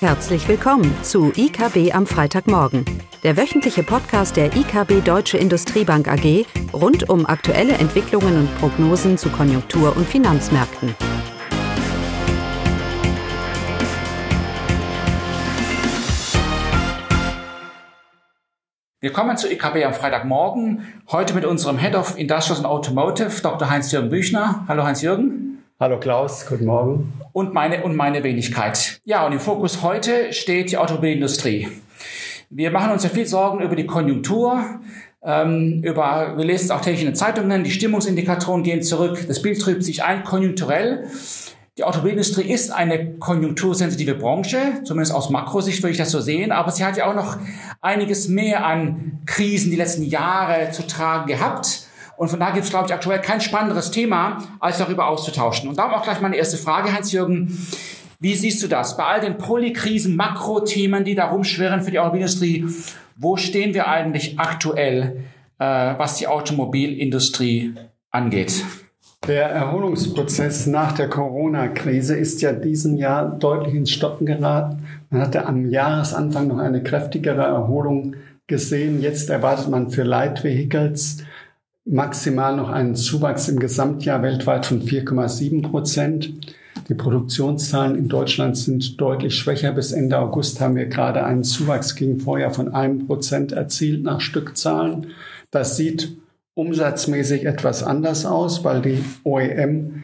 Herzlich willkommen zu IKB am Freitagmorgen, der wöchentliche Podcast der IKB Deutsche Industriebank AG rund um aktuelle Entwicklungen und Prognosen zu Konjunktur- und Finanzmärkten. Wir kommen zu IKB am Freitagmorgen, heute mit unserem Head of Industrials and Automotive, Dr. Heinz-Jürgen Büchner. Hallo Heinz-Jürgen. Hallo Klaus, guten Morgen. Und meine, und meine Wenigkeit. Ja, und im Fokus heute steht die Automobilindustrie. Wir machen uns ja viel Sorgen über die Konjunktur, ähm, über, wir lesen es auch täglich in den Zeitungen, die Stimmungsindikatoren gehen zurück, das Bild trübt sich ein, konjunkturell. Die Automobilindustrie ist eine konjunktursensitive Branche, zumindest aus Makrosicht würde ich das so sehen, aber sie hat ja auch noch einiges mehr an Krisen die letzten Jahre zu tragen gehabt. Und von daher gibt es, glaube ich, aktuell kein spannenderes Thema, als darüber auszutauschen. Und darum auch gleich meine erste Frage, Hans-Jürgen. Wie siehst du das? Bei all den Polykrisen, Makrothemen, die da rumschwirren für die Automobilindustrie, wo stehen wir eigentlich aktuell, äh, was die Automobilindustrie angeht? Der Erholungsprozess nach der Corona-Krise ist ja diesen Jahr deutlich ins Stocken geraten. Man hatte am Jahresanfang noch eine kräftigere Erholung gesehen. Jetzt erwartet man für Light Vehicles maximal noch einen Zuwachs im Gesamtjahr weltweit von 4,7 Prozent. Die Produktionszahlen in Deutschland sind deutlich schwächer. Bis Ende August haben wir gerade einen Zuwachs gegen Vorjahr von einem Prozent erzielt nach Stückzahlen. Das sieht umsatzmäßig etwas anders aus, weil die OEM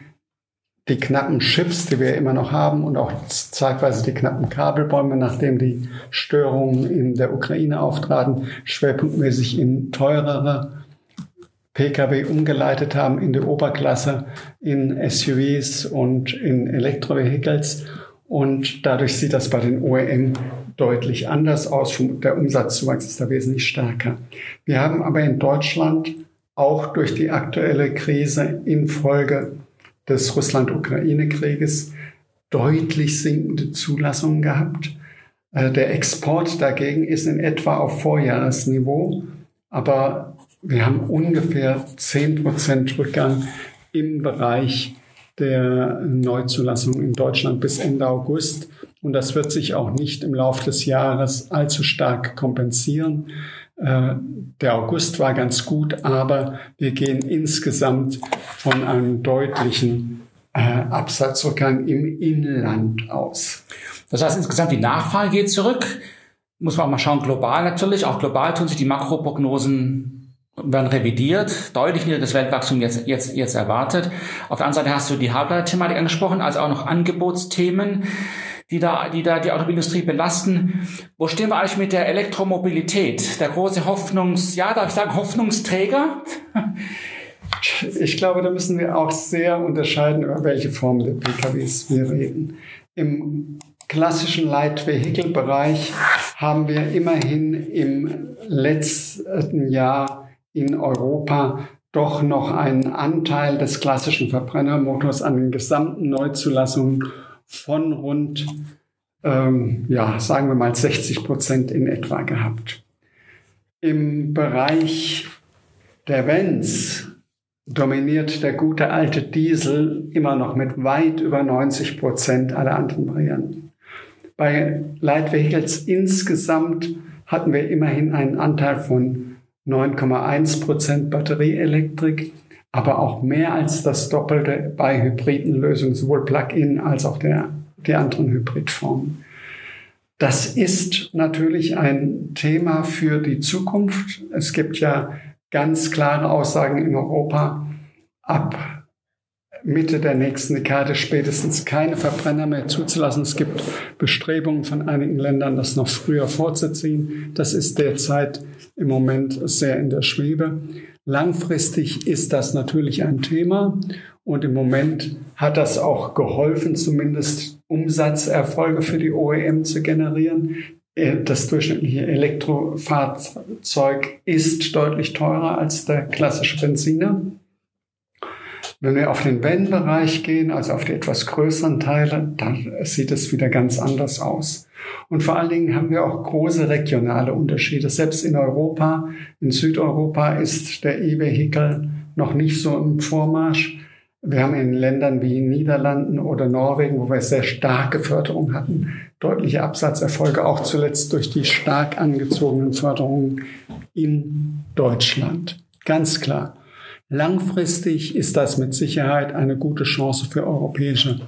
die knappen Chips, die wir immer noch haben und auch zeitweise die knappen Kabelbäume, nachdem die Störungen in der Ukraine auftraten, schwerpunktmäßig in teurere Pkw umgeleitet haben in die Oberklasse, in SUVs und in Elektrovehicles. Und dadurch sieht das bei den OEM deutlich anders aus. Der Umsatzzuwachs ist da wesentlich stärker. Wir haben aber in Deutschland auch durch die aktuelle Krise infolge des Russland-Ukraine-Krieges deutlich sinkende Zulassungen gehabt. Äh, der Export dagegen ist in etwa auf Vorjahresniveau, aber wir haben ungefähr 10% Rückgang im Bereich der Neuzulassung in Deutschland bis Ende August. Und das wird sich auch nicht im Laufe des Jahres allzu stark kompensieren. Äh, der August war ganz gut, aber wir gehen insgesamt von einem deutlichen äh, Absatzrückgang im Inland aus. Das heißt, insgesamt die Nachfrage geht zurück. Muss man auch mal schauen, global natürlich. Auch global tun sich die Makroprognosen werden revidiert, deutlich niedriges Weltwachstum jetzt, jetzt, jetzt erwartet. Auf der anderen Seite hast du die Halbleiter-Thematik angesprochen, also auch noch Angebotsthemen, die da, die da die Automobilindustrie belasten. Wo stehen wir eigentlich mit der Elektromobilität? Der große Hoffnungs, ja, darf ich sagen, Hoffnungsträger? Ich glaube, da müssen wir auch sehr unterscheiden, über welche Form der PKWs wir reden. Im klassischen Light Vehicle Bereich haben wir immerhin im letzten Jahr in Europa doch noch einen Anteil des klassischen Verbrennermotors an den gesamten Neuzulassungen von rund, ähm, ja, sagen wir mal 60 Prozent in etwa gehabt. Im Bereich der Vents dominiert der gute alte Diesel immer noch mit weit über 90 Prozent aller anderen Varianten. Bei Light Vehicles insgesamt hatten wir immerhin einen Anteil von 9,1 Prozent Batterieelektrik, aber auch mehr als das Doppelte bei hybriden Lösungen, sowohl Plug-in als auch der, die anderen Hybridformen. Das ist natürlich ein Thema für die Zukunft. Es gibt ja ganz klare Aussagen in Europa, ab Mitte der nächsten Dekade spätestens keine Verbrenner mehr zuzulassen. Es gibt Bestrebungen von einigen Ländern, das noch früher vorzuziehen. Das ist derzeit im Moment sehr in der Schwebe. Langfristig ist das natürlich ein Thema und im Moment hat das auch geholfen, zumindest Umsatzerfolge für die OEM zu generieren. Äh, das durchschnittliche Elektrofahrzeug ist deutlich teurer als der klassische Benziner. Wenn wir auf den Van-Bereich gehen, also auf die etwas größeren Teile, dann sieht es wieder ganz anders aus. Und vor allen Dingen haben wir auch große regionale Unterschiede. Selbst in Europa, in Südeuropa ist der E-Vehicle noch nicht so im Vormarsch. Wir haben in Ländern wie Niederlanden oder Norwegen, wo wir sehr starke Förderung hatten, deutliche Absatzerfolge, auch zuletzt durch die stark angezogenen Förderungen in Deutschland. Ganz klar. Langfristig ist das mit Sicherheit eine gute Chance für europäische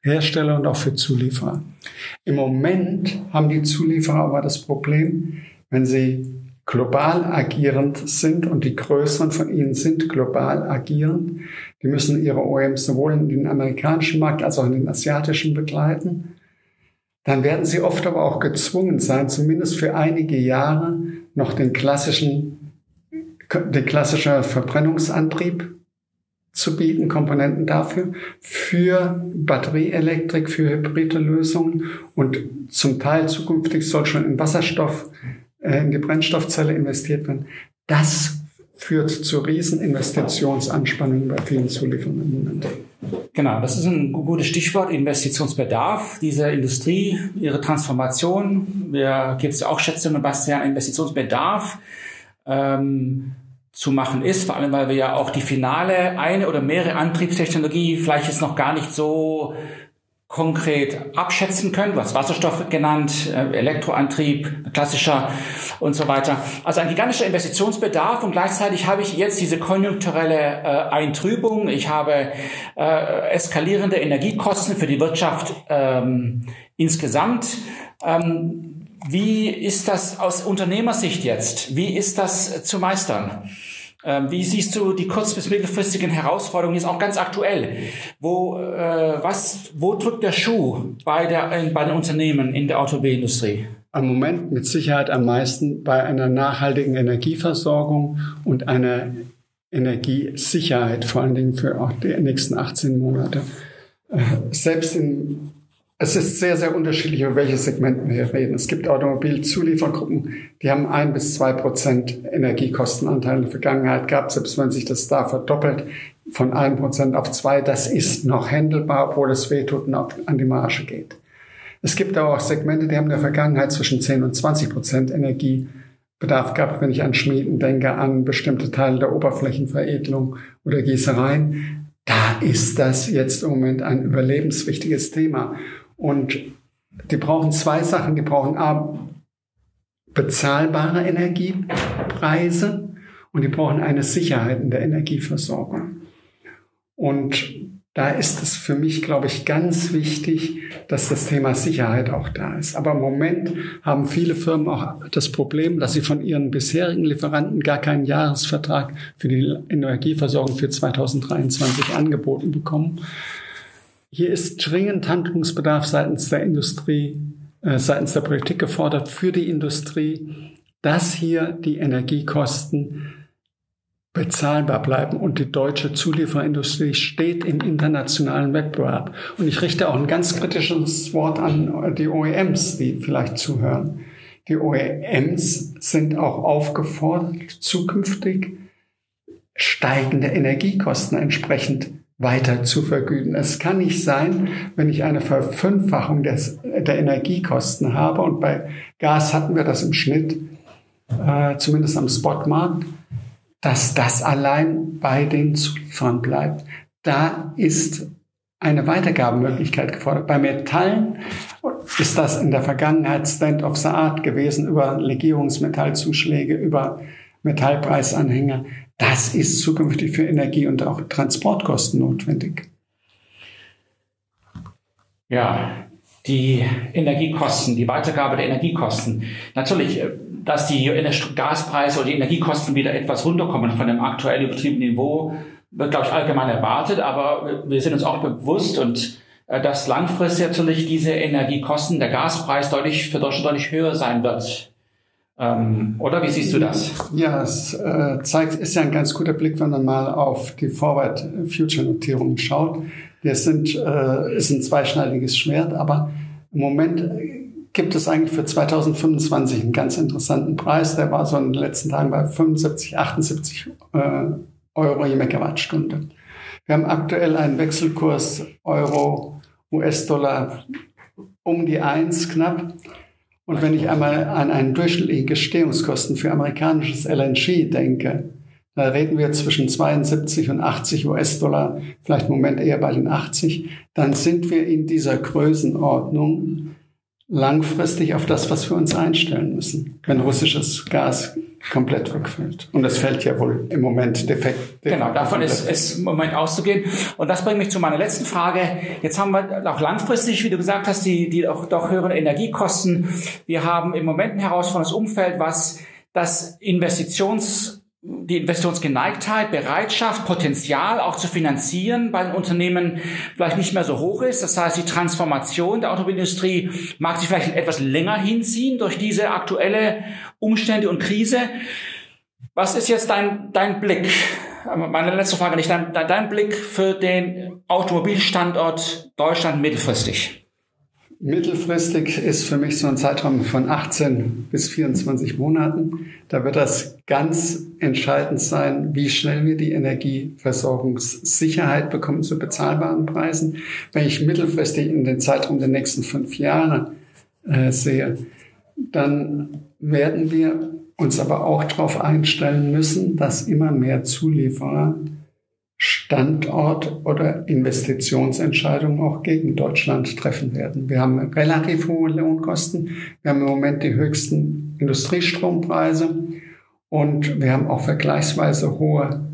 Hersteller und auch für Zulieferer. Im Moment haben die Zulieferer aber das Problem, wenn sie global agierend sind und die größeren von ihnen sind global agierend. Die müssen ihre OEMs sowohl in den amerikanischen Markt als auch in den asiatischen begleiten. Dann werden sie oft aber auch gezwungen sein, zumindest für einige Jahre noch den klassischen, den klassischen Verbrennungsantrieb zu bieten, Komponenten dafür, für Batterieelektrik, für hybride Lösungen und zum Teil zukünftig soll schon in Wasserstoff äh, in die Brennstoffzelle investiert werden. Das führt zu riesen Investitionsanspannungen bei vielen Zulieferern Genau, das ist ein gutes Stichwort, Investitionsbedarf dieser Industrie, ihre Transformation. Wir gibt es auch Schätzungen, der Investitionsbedarf ähm, zu machen ist, vor allem weil wir ja auch die finale eine oder mehrere Antriebstechnologie vielleicht jetzt noch gar nicht so konkret abschätzen können. Hast Wasserstoff genannt, äh, Elektroantrieb, klassischer und so weiter. Also ein gigantischer Investitionsbedarf und gleichzeitig habe ich jetzt diese konjunkturelle äh, Eintrübung. Ich habe äh, eskalierende Energiekosten für die Wirtschaft ähm, insgesamt. Ähm, wie ist das aus Unternehmersicht jetzt? Wie ist das zu meistern? Ähm, wie siehst du die kurz- bis mittelfristigen Herausforderungen jetzt auch ganz aktuell? Wo, äh, was, wo drückt der Schuh bei, der, bei den Unternehmen in der Automobilindustrie? Am Moment mit Sicherheit am meisten bei einer nachhaltigen Energieversorgung und einer Energiesicherheit, vor allen Dingen für auch die nächsten 18 Monate. Äh, selbst in es ist sehr, sehr unterschiedlich, über welche Segmente wir reden. Es gibt Automobilzuliefergruppen, die haben ein bis zwei Prozent Energiekostenanteil in der Vergangenheit gehabt, selbst wenn sich das da verdoppelt von ein Prozent auf zwei. Das ist noch händelbar, obwohl es wehtut und an die Marge geht. Es gibt aber auch Segmente, die haben in der Vergangenheit zwischen 10 und 20 Prozent Energiebedarf gehabt, wenn ich an Schmieden denke, an bestimmte Teile der Oberflächenveredelung oder Gießereien. Da ist das jetzt im Moment ein überlebenswichtiges Thema. Und die brauchen zwei Sachen. Die brauchen A, bezahlbare Energiepreise und die brauchen eine Sicherheit in der Energieversorgung. Und da ist es für mich, glaube ich, ganz wichtig, dass das Thema Sicherheit auch da ist. Aber im Moment haben viele Firmen auch das Problem, dass sie von ihren bisherigen Lieferanten gar keinen Jahresvertrag für die Energieversorgung für 2023 angeboten bekommen. Hier ist dringend Handlungsbedarf seitens der Industrie, äh, seitens der Politik gefordert für die Industrie, dass hier die Energiekosten bezahlbar bleiben und die deutsche Zulieferindustrie steht im internationalen Wettbewerb. Und ich richte auch ein ganz kritisches Wort an die OEMs, die vielleicht zuhören. Die OEMs sind auch aufgefordert, zukünftig steigende Energiekosten entsprechend weiter zu vergüten. Es kann nicht sein, wenn ich eine Verfünffachung des, der Energiekosten habe und bei Gas hatten wir das im Schnitt, äh, zumindest am Spotmarkt, dass das allein bei den Zulieferern bleibt. Da ist eine Weitergabemöglichkeit gefordert. Bei Metallen ist das in der Vergangenheit Stand of the Art gewesen über Legierungsmetallzuschläge, über Metallpreisanhänger. Das ist zukünftig für Energie und auch Transportkosten notwendig. Ja, die Energiekosten, die Weitergabe der Energiekosten. Natürlich, äh, dass die Gaspreise oder die Energiekosten wieder etwas runterkommen von dem aktuell übertriebenen Niveau, wird, glaube ich, allgemein erwartet. Aber wir sind uns auch bewusst und äh, dass langfristig natürlich diese Energiekosten, der Gaspreis deutlich für Deutschland deutlich höher sein wird. Ähm, oder wie siehst du das? Ja, es äh, zeigt, ist ja ein ganz guter Blick, wenn man mal auf die Forward Future Notierungen schaut. Das sind, äh, ist ein zweischneidiges Schwert, aber im Moment gibt es eigentlich für 2025 einen ganz interessanten Preis. Der war so in den letzten Tagen bei 75, 78 äh, Euro je Megawattstunde. Wir haben aktuell einen Wechselkurs Euro, US-Dollar um die eins knapp. Und wenn ich einmal an einen durchschnittlichen Gestehungskosten für amerikanisches LNG denke, Da reden wir zwischen 72 und 80 US-Dollar, vielleicht im Moment eher bei den 80. Dann sind wir in dieser Größenordnung langfristig auf das, was wir uns einstellen müssen, wenn russisches Gas komplett wegfällt. Und das fällt ja wohl im Moment defekt. Genau, davon ist, ist im Moment auszugehen. Und das bringt mich zu meiner letzten Frage. Jetzt haben wir auch langfristig, wie du gesagt hast, die, die auch doch höheren Energiekosten. Wir haben im Moment ein herausforderndes Umfeld, was das Investitions die Investitionsgeneigtheit, Bereitschaft, Potenzial auch zu finanzieren bei den Unternehmen vielleicht nicht mehr so hoch ist. Das heißt, die Transformation der Automobilindustrie mag sich vielleicht etwas länger hinziehen durch diese aktuelle Umstände und Krise. Was ist jetzt dein, dein Blick? Meine letzte Frage nicht. Dein, dein Blick für den Automobilstandort Deutschland mittelfristig? Mittelfristig ist für mich so ein Zeitraum von 18 bis 24 Monaten. Da wird das ganz entscheidend sein, wie schnell wir die Energieversorgungssicherheit bekommen zu bezahlbaren Preisen. Wenn ich mittelfristig in den Zeitraum der nächsten fünf Jahre äh, sehe, dann werden wir uns aber auch darauf einstellen müssen, dass immer mehr Zulieferer Standort- oder Investitionsentscheidungen auch gegen Deutschland treffen werden. Wir haben relativ hohe Lohnkosten. Wir haben im Moment die höchsten Industriestrompreise und wir haben auch vergleichsweise hohe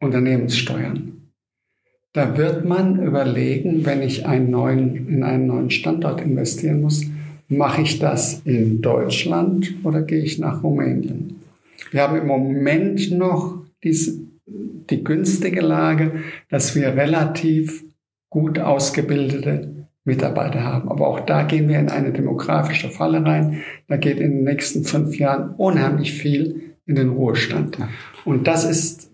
Unternehmenssteuern. Da wird man überlegen, wenn ich einen neuen, in einen neuen Standort investieren muss, mache ich das in Deutschland oder gehe ich nach Rumänien? Wir haben im Moment noch diese die günstige Lage, dass wir relativ gut ausgebildete Mitarbeiter haben. Aber auch da gehen wir in eine demografische Falle rein. Da geht in den nächsten fünf Jahren unheimlich viel in den Ruhestand. Und das ist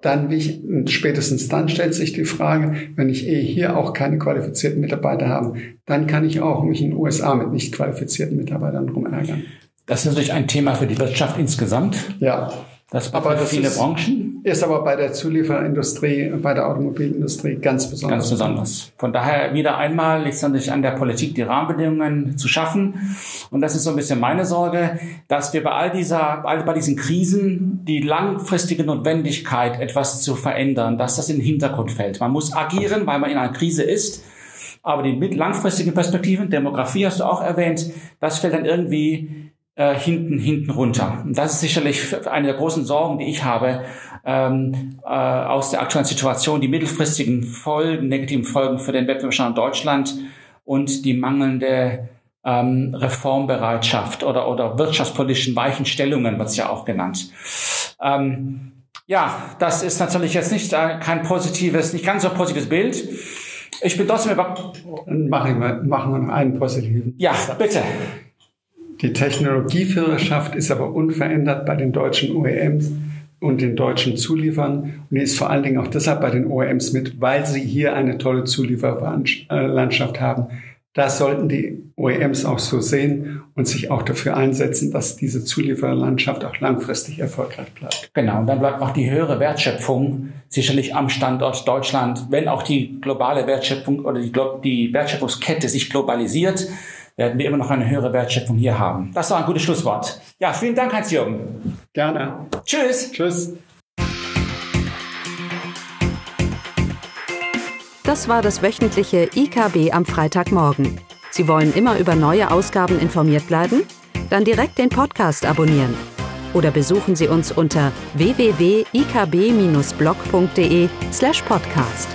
dann, wie spätestens dann stellt sich die Frage, wenn ich eh hier auch keine qualifizierten Mitarbeiter habe, dann kann ich auch mich in den USA mit nicht qualifizierten Mitarbeitern rumärgern. Das ist natürlich ein Thema für die Wirtschaft insgesamt. Ja. Das aber das viele ist, Branchen. Ist aber bei der Zulieferindustrie, bei der Automobilindustrie ganz besonders. Ganz besonders. Von daher wieder einmal liegt es natürlich an der Politik, die Rahmenbedingungen zu schaffen. Und das ist so ein bisschen meine Sorge, dass wir bei all dieser, bei diesen Krisen die langfristige Notwendigkeit, etwas zu verändern, dass das in den Hintergrund fällt. Man muss agieren, weil man in einer Krise ist. Aber die langfristigen Perspektiven, Demografie hast du auch erwähnt, das fällt dann irgendwie äh, hinten, hinten runter. Und das ist sicherlich eine der großen Sorgen, die ich habe ähm, äh, aus der aktuellen Situation, die mittelfristigen Folgen, negativen Folgen für den Wettbewerbsstand Deutschland und die mangelnde ähm, Reformbereitschaft oder, oder wirtschaftspolitischen Weichenstellungen, wird es ja auch genannt. Ähm, ja, das ist natürlich jetzt nicht äh, kein positives, nicht ganz so positives Bild. Ich bin trotzdem über... Machen wir, machen wir noch einen positiven. Ja, bitte. Die Technologieführerschaft ist aber unverändert bei den deutschen OEMs und den deutschen Zuliefern und die ist vor allen Dingen auch deshalb bei den OEMs mit, weil sie hier eine tolle Zulieferlandschaft haben. Das sollten die OEMs auch so sehen und sich auch dafür einsetzen, dass diese Zulieferlandschaft auch langfristig erfolgreich bleibt. Genau, und dann bleibt auch die höhere Wertschöpfung sicherlich am Standort Deutschland, wenn auch die globale Wertschöpfung oder die, die Wertschöpfungskette sich globalisiert werden wir immer noch eine höhere Wertschöpfung hier haben. Das war ein gutes Schlusswort. Ja, vielen Dank, Hans-Jürgen. Gerne. Tschüss. Tschüss. Das war das wöchentliche IKB am Freitagmorgen. Sie wollen immer über neue Ausgaben informiert bleiben? Dann direkt den Podcast abonnieren. Oder besuchen Sie uns unter www.ikb-blog.de slash podcast.